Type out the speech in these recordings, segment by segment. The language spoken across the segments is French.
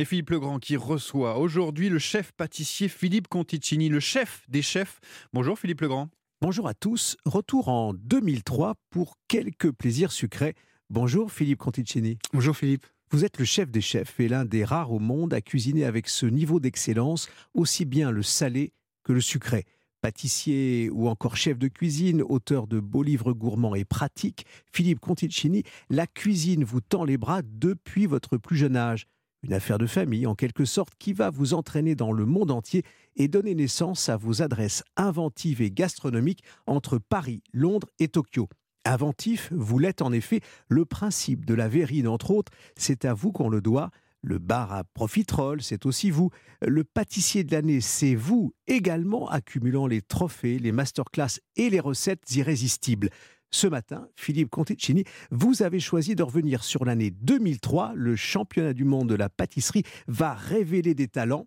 Et Philippe Legrand qui reçoit aujourd'hui le chef pâtissier Philippe Conticini, le chef des chefs. Bonjour Philippe Legrand. Bonjour à tous. Retour en 2003 pour quelques plaisirs sucrés. Bonjour Philippe Conticini. Bonjour Philippe. Vous êtes le chef des chefs et l'un des rares au monde à cuisiner avec ce niveau d'excellence, aussi bien le salé que le sucré. Pâtissier ou encore chef de cuisine, auteur de beaux livres gourmands et pratiques, Philippe Conticini, la cuisine vous tend les bras depuis votre plus jeune âge. Une affaire de famille, en quelque sorte, qui va vous entraîner dans le monde entier et donner naissance à vos adresses inventives et gastronomiques entre Paris, Londres et Tokyo. Inventif, vous l'êtes en effet, le principe de la verrine, entre autres, c'est à vous qu'on le doit. Le bar à profiterole, c'est aussi vous. Le pâtissier de l'année, c'est vous également, accumulant les trophées, les masterclass et les recettes irrésistibles. Ce matin, Philippe Conticini, vous avez choisi de revenir sur l'année 2003. Le championnat du monde de la pâtisserie va révéler des talents.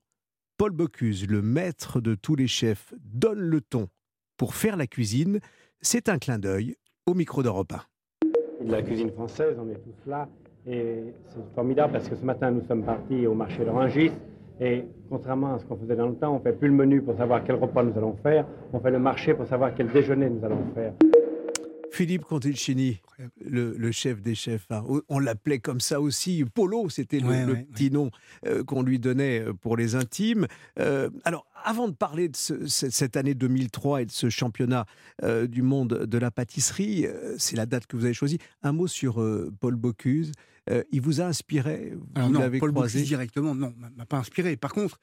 Paul Bocuse, le maître de tous les chefs, donne le ton pour faire la cuisine. C'est un clin d'œil au micro d'Europe 1. De la cuisine française, on est tous là. Et c'est formidable parce que ce matin, nous sommes partis au marché de Rungis. Et contrairement à ce qu'on faisait dans le temps, on ne fait plus le menu pour savoir quel repas nous allons faire. On fait le marché pour savoir quel déjeuner nous allons faire. Philippe Conticini, le, chef des chefs, hein. on l'appelait comme ça aussi. Polo, c'était le, petit nom euh, qu'on lui donnait euh, pour les intimes. Euh, alors, avant de parler de cette année 2003 et de ce championnat du monde de la pâtisserie, c'est la date que vous avez choisie. Un mot sur Paul Bocuse. il vous a inspiré? Vous non, Paul Bocuse directement, non, m'a pas inspiré. Par contre,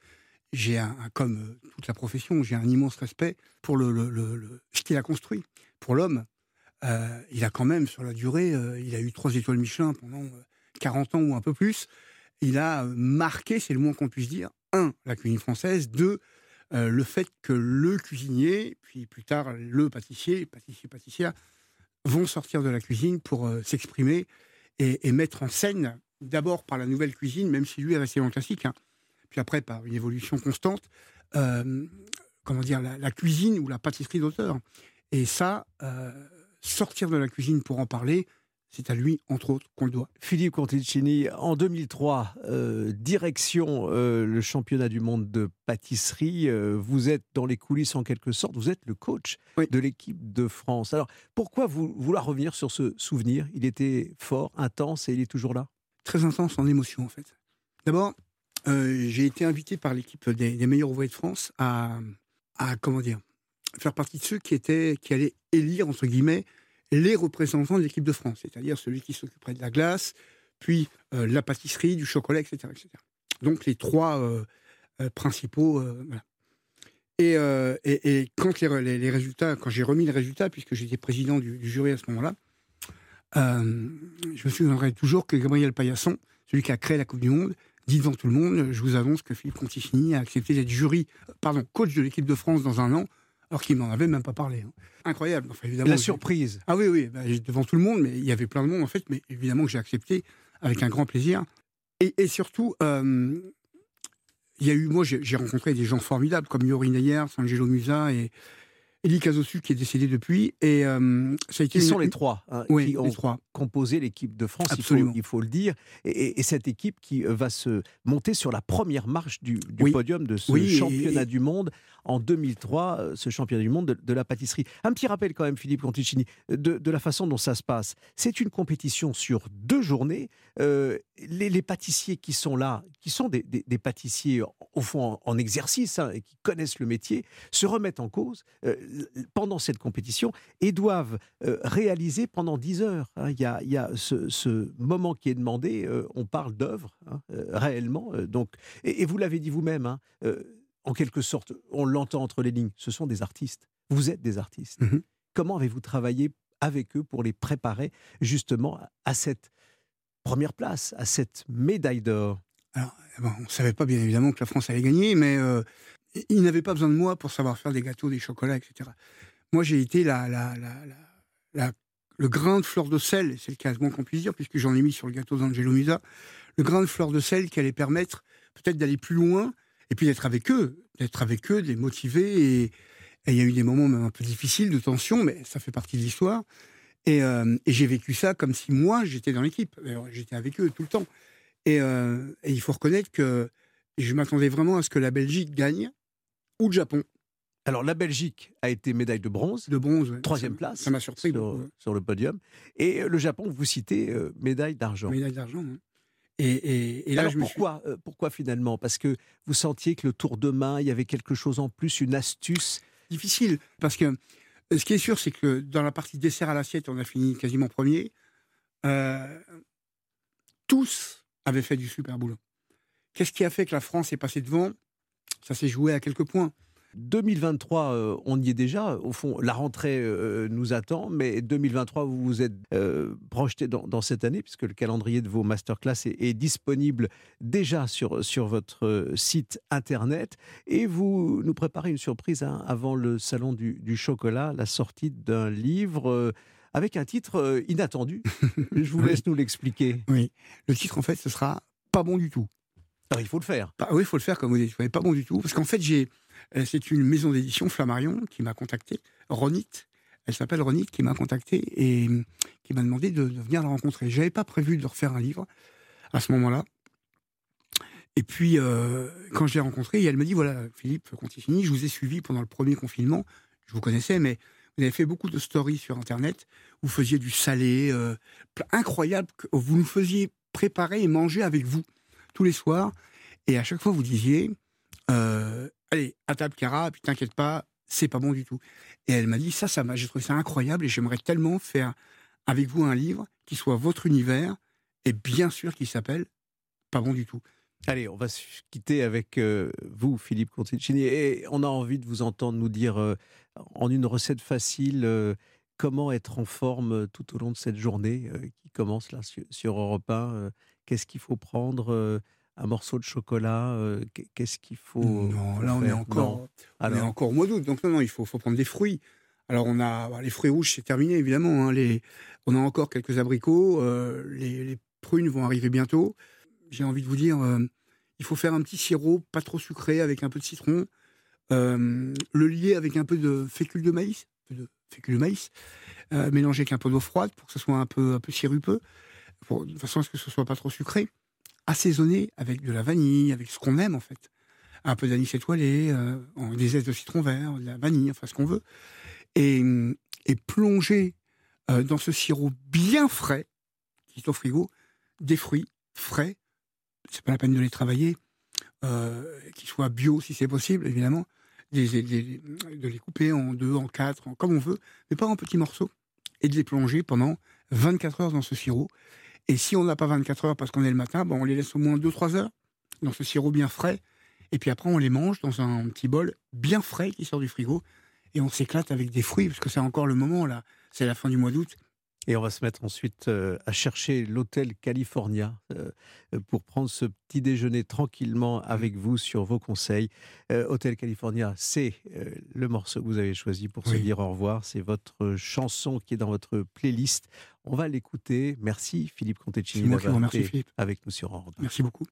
j'ai un, comme toute la profession, j'ai un immense respect pour le ce qu'il a construit, pour l'homme. Euh, il a quand même, sur la durée, euh, il a eu trois étoiles Michelin pendant 40 euh, ans ou un peu plus. Il a marqué, c'est le moins qu'on puisse dire, un, la cuisine française, deux, le fait que le cuisinier, puis plus tard le pâtissier, pâtissier, pâtissière, vont sortir de la cuisine pour s'exprimer et, mettre en scène, d'abord par la nouvelle cuisine, même si lui est resté dans classique, hein, puis après par une évolution constante, comment dire, la, la, cuisine ou la pâtisserie d'auteur. Et ça, sortir de la cuisine pour en parler, c'est à lui, entre autres, qu'on le doit. Philippe Conticini, en 2003, euh, direction euh, le championnat du monde de pâtisserie. Euh, vous êtes dans les coulisses en quelque sorte. Vous êtes le coach de l'équipe de France. Alors, pourquoi vous, vouloir revenir sur ce souvenir? Il était fort, intense et il est toujours là? Très intense en émotion, en fait. D'abord, j'ai été invité par l'équipe des, meilleurs ouvriers de France à, à, comment dire, faire partie de ceux qui, étaient, qui allaient élire, entre guillemets, les représentants de l'équipe de France, c'est-à-dire celui qui s'occuperait de la glace, puis euh, la pâtisserie, du chocolat, etc. etc. Donc les trois euh, euh, principaux. Et, et, quand les, résultats, quand j'ai remis les résultats, puisque j'étais président du, jury à ce moment-là, je me souviendrai toujours que Gabriel Paillasson, celui qui a créé la Coupe du Monde, dit devant tout le monde, je vous annonce que Philippe Conticini a accepté d'être jury, pardon, coach de l'équipe de France dans un an alors qu'il m'en avait même pas parlé. Hein. Incroyable. la surprise. Ah oui, oui, bah, devant tout le monde, mais il y avait plein de monde en fait, mais évidemment que j'ai accepté avec un grand plaisir. Et, surtout, euh, il y a eu, moi j'ai rencontré des gens formidables comme Yori Neyer, Angelo Musa et, Elie Casosu qui est décédé depuis. Et euh, ça a été Ils sont les trois hein, qui ont trois. composé l'équipe de France, il faut, le dire. Et, cette équipe qui euh, va se monter sur la première marche du, podium de ce championnat du monde en 2003, euh, ce championnat du monde de, la pâtisserie. Un petit rappel quand même, Philippe Conticini, de, la façon dont ça se passe. C'est une compétition sur deux journées. les, pâtissiers qui sont là, qui sont des, pâtissiers au fond en, exercice hein, et qui connaissent le métier, se remettent en cause pendant cette compétition et doivent euh, réaliser pendant 10 heures. Hein. Il y, a, y a ce, moment qui est demandé, euh, on parle d'œuvre hein, euh, réellement. donc, et, vous l'avez dit vous-même, en quelque sorte, on l'entend entre les lignes, ce sont des artistes. Vous êtes des artistes. Mmh Comment avez-vous travaillé avec eux pour les préparer justement à cette première place, à cette médaille d'or? Alors, on ne savait pas bien évidemment que la France allait gagner, mais il n'avait pas besoin de moi pour savoir faire des gâteaux, des chocolats, etc. Moi, j'ai été le grain de fleur de sel, c'est le cas qu'on puisse dire, puisque j'en ai mis sur le gâteau d'Angelo Musa, le grain de fleur de sel qui allait permettre peut-être d'aller plus loin, et puis d'être avec eux, d'être avec eux, de les motiver. Et, il y a eu des moments même un peu difficiles, de tension, mais ça fait partie de l'histoire. Et, euh, et j'ai vécu ça comme si moi, j'étais dans l'équipe. J'étais avec eux tout le temps. Et, et il faut reconnaître que je m'attendais vraiment à ce que la Belgique gagne ou le Japon. Alors la Belgique a été médaille de bronze, de bronze, troisième place, ça m'a surpris sur, le podium, et le Japon, vous citez médaille d'argent. Médaille d'argent. Hein. Et, et, là, Alors pourquoi, pourquoi finalement? Parce que vous sentiez que le tour de main, il y avait quelque chose en plus, une astuce? Difficile, parce que ce qui est sûr, c'est que dans la partie dessert à l'assiette, on a fini quasiment premier. tous avaient fait du super boulot. Qu'est-ce qui a fait que la France est passée devant? Ça s'est joué à quelques points. 2023, euh, on y est déjà. Au fond, la rentrée euh, nous attend, mais 2023, vous vous êtes euh, projeté dans, cette année, puisque le calendrier de vos masterclass est, disponible déjà sur, sur votre site internet. Et vous nous préparez une surprise hein, avant le Salon du, chocolat, la sortie d'un livre avec un titre inattendu. Je vous laisse nous l'expliquer. Oui, le titre, en fait, ce sera Pas bon du tout. Alors, il faut le faire. Bah, oui, il faut le faire, comme vous dites. Pas bon du tout. Parce qu'en fait, j'ai euh, c'est une maison d'édition, Flammarion, qui m'a contacté. Ronit, elle s'appelle Ronit, qui m'a contacté et hum, qui m'a demandé de, venir la rencontrer. Je n'avais pas prévu de refaire un livre à ce moment-là. Et puis, euh, quand je l'ai rencontrée, elle me dit voilà, Philippe Conticini, je vous ai suivi pendant le premier confinement. Je vous connaissais, mais vous avez fait beaucoup de stories sur Internet. Vous faisiez du salé, euh, incroyable. Vous nous faisiez préparer et manger avec vous tous les soirs. Et à chaque fois, vous disiez allez, à table, Cara, puis t'inquiète pas, c'est pas bon du tout. Et elle m'a dit, ça, ça m'a, j'ai trouvé ça incroyable et j'aimerais tellement faire avec vous un livre qui soit votre univers et bien sûr qui s'appelle Pas bon du tout. Allez, on va se quitter avec euh, vous, Philippe Conticini, et on a envie de vous entendre nous dire euh, en une recette facile euh, comment être en forme tout au long de cette journée qui commence là sur, sur Europe 1. Qu'est-ce qu'il faut prendre un morceau de chocolat euh, Qu'est-ce qu'il faut Non, là on est encore, on est encore au mois d'août, donc non, non, il faut, faut prendre des fruits. Alors on a bah, les fruits rouges, c'est terminé évidemment. Hein, les, on a encore quelques abricots, euh, les, prunes vont arriver bientôt. J'ai envie de vous dire, euh, il faut faire un petit sirop, pas trop sucré, avec un peu de citron, le lier avec un peu de fécule de maïs, de fécule de maïs, mélanger avec un peu d'eau froide pour que ce soit un peu un peu sirupeux, de façon à ce que ce soit pas trop sucré assaisonner avec de la vanille, avec ce qu'on aime en fait. Un peu d'anis étoilé, euh, des zestes de citron vert, de la vanille, enfin ce qu'on veut. Et, et plonger euh, dans ce sirop bien frais, qui est au frigo, des fruits frais. C'est pas la peine de les travailler, euh, qu'ils soient bio si c'est possible, évidemment. De les couper en deux, en quatre, comme on veut, mais pas en petits morceaux. Et de les plonger pendant 24 heures dans ce sirop. Et si on n'a pas 24 heures parce qu'on est le matin, bon, on les laisse au moins 2-3 heures dans ce sirop bien frais. Et puis après, on les mange dans un petit bol bien frais qui sort du frigo. Et on s'éclate avec des fruits, parce que c'est encore le moment, là. C'est la fin du mois d'août. Et on va se mettre ensuite euh, à chercher l'hôtel California euh, pour prendre ce petit déjeuner tranquillement avec vous sur vos conseils. Euh, hôtel California, c'est le morceau que vous avez choisi pour se dire au revoir. C'est votre chanson qui est dans votre playlist. On va l'écouter. Merci Philippe Conteccini d'avoir été avec nous sur Europe. Merci beaucoup.